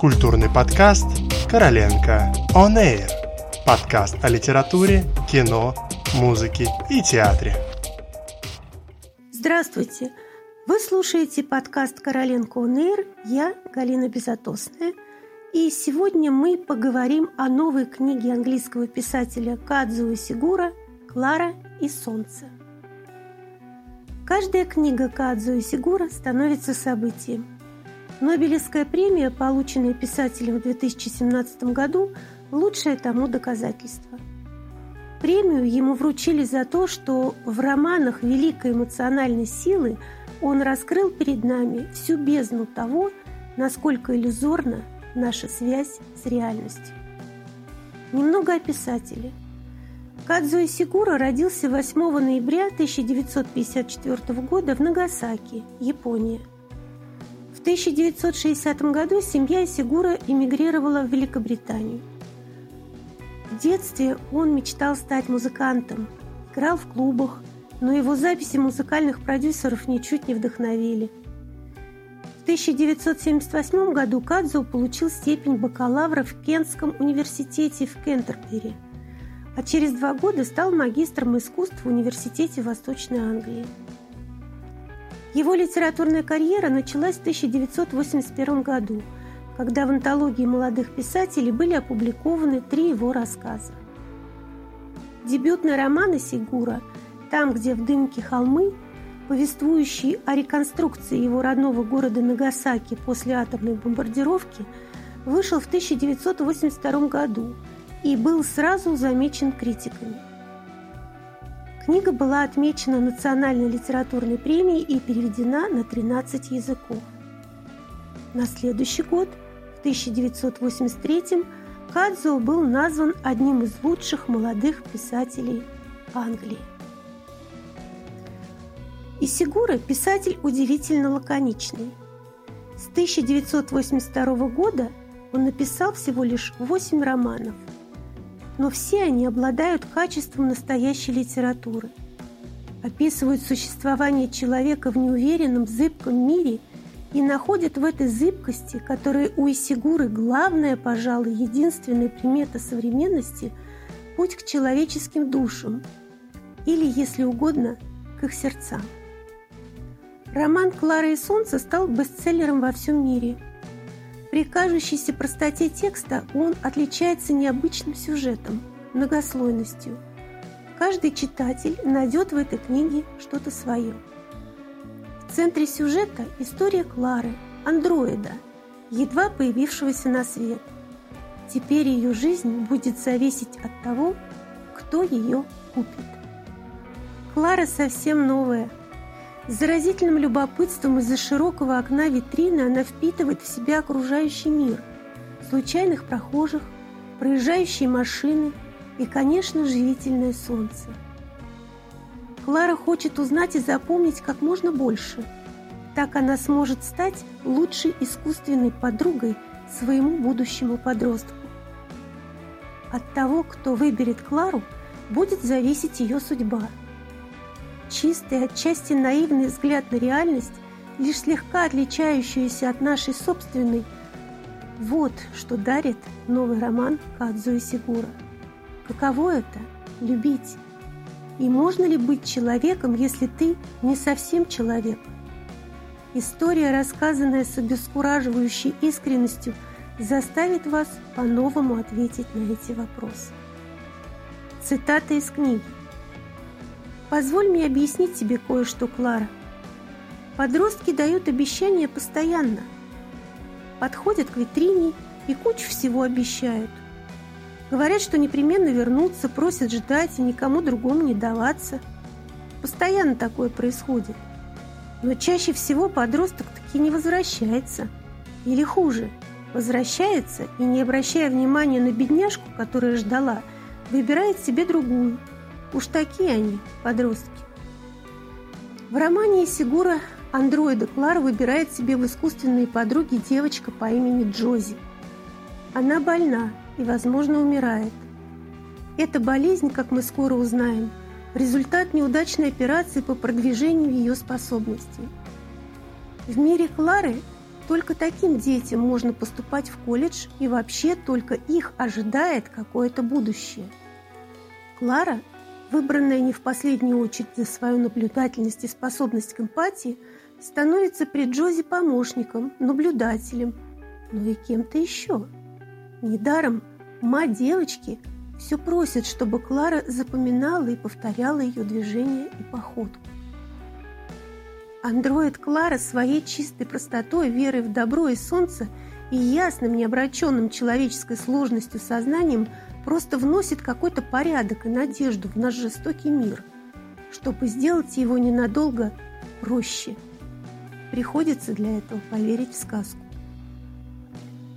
Культурный подкаст «Короленко On Air». Подкаст о литературе, кино, музыке и театре. Здравствуйте! Вы слушаете подкаст «Короленко On Air». Я Галина Безотосная. И сегодня мы поговорим о новой книге английского писателя Кадзуо Сигура «Клара и солнце». Каждая книга Кадзуо Сигура становится событием. Нобелевская премия, полученная писателем в 2017 году, лучшее тому доказательство. Премию ему вручили за то, что в романах великой эмоциональной силы он раскрыл перед нами всю бездну того, насколько иллюзорна наша связь с реальностью. Немного о писателе. Кадзуи Сигура родился 8 ноября 1954 года в Нагасаки, Япония. В 1960 году семья Сигура эмигрировала в Великобританию. В детстве он мечтал стать музыкантом, играл в клубах, но его записи музыкальных продюсеров ничуть не вдохновили. В 1978 году Кадзо получил степень бакалавра в Кентском университете в Кентербери, а через два года стал магистром искусств в Университете Восточной Англии. Его литературная карьера началась в 1981 году, когда в антологии молодых писателей были опубликованы три его рассказа. Дебютный роман Сигура «Там, где в дымке холмы», повествующий о реконструкции его родного города Нагасаки после атомной бомбардировки, вышел в 1982 году и был сразу замечен критиками. Книга была отмечена Национальной литературной премией и переведена на 13 языков. На следующий год, в 1983 Кадзо был назван одним из лучших молодых писателей Англии. Исигура – писатель удивительно лаконичный. С 1982 года он написал всего лишь 8 романов – но все они обладают качеством настоящей литературы. Описывают существование человека в неуверенном, зыбком мире и находят в этой зыбкости, которая у Исигуры главная, пожалуй, единственная примета современности, путь к человеческим душам или, если угодно, к их сердцам. Роман «Клара и солнце» стал бестселлером во всем мире – при кажущейся простоте текста он отличается необычным сюжетом, многослойностью. Каждый читатель найдет в этой книге что-то свое. В центре сюжета история Клары, андроида, едва появившегося на свет. Теперь ее жизнь будет зависеть от того, кто ее купит. Клара совсем новая – заразительным любопытством из-за широкого окна витрины она впитывает в себя окружающий мир, случайных прохожих, проезжающие машины и, конечно, живительное солнце. Клара хочет узнать и запомнить как можно больше. Так она сможет стать лучшей искусственной подругой своему будущему подростку. От того, кто выберет Клару, будет зависеть ее судьба – чистый, отчасти наивный взгляд на реальность, лишь слегка отличающуюся от нашей собственной, вот что дарит новый роман Кадзуи Сигура. Каково это – любить? И можно ли быть человеком, если ты не совсем человек? История, рассказанная с обескураживающей искренностью, заставит вас по-новому ответить на эти вопросы. Цитата из книги. Позволь мне объяснить тебе кое-что, Клара. Подростки дают обещания постоянно. Подходят к витрине и кучу всего обещают. Говорят, что непременно вернутся, просят ждать и никому другому не даваться. Постоянно такое происходит. Но чаще всего подросток таки не возвращается. Или хуже, возвращается и, не обращая внимания на бедняжку, которая ждала, выбирает себе другую – Уж такие они, подростки. В романе Сигура андроида Клара выбирает себе в искусственные подруги девочка по имени Джози. Она больна и, возможно, умирает. Эта болезнь, как мы скоро узнаем, результат неудачной операции по продвижению ее способностей. В мире Клары Только таким детям можно поступать в колледж, и вообще только их ожидает какое-то будущее. Клара, выбранная не в последнюю очередь за свою наблюдательность и способность к эмпатии, становится при Джози помощником, наблюдателем, но и кем-то еще. Недаром мать девочки все просит, чтобы Клара запоминала и повторяла ее движения и походку. Андроид Клара своей чистой простотой, верой в добро и солнце и ясным, необращенным человеческой сложностью сознанием просто вносит какой-то порядок и надежду в наш жестокий мир, чтобы сделать его ненадолго проще. Приходится для этого поверить в сказку.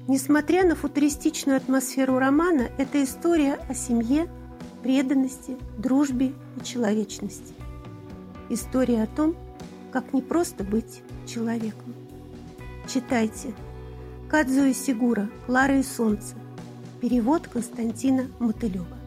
Несмотря на футуристичную атмосферу романа, это история о семье, преданности, дружбе и человечности. История о том, как не просто быть человеком. Читайте. Кадзуи Сигура, Клара и солнце. Перевод Константина Мотылева.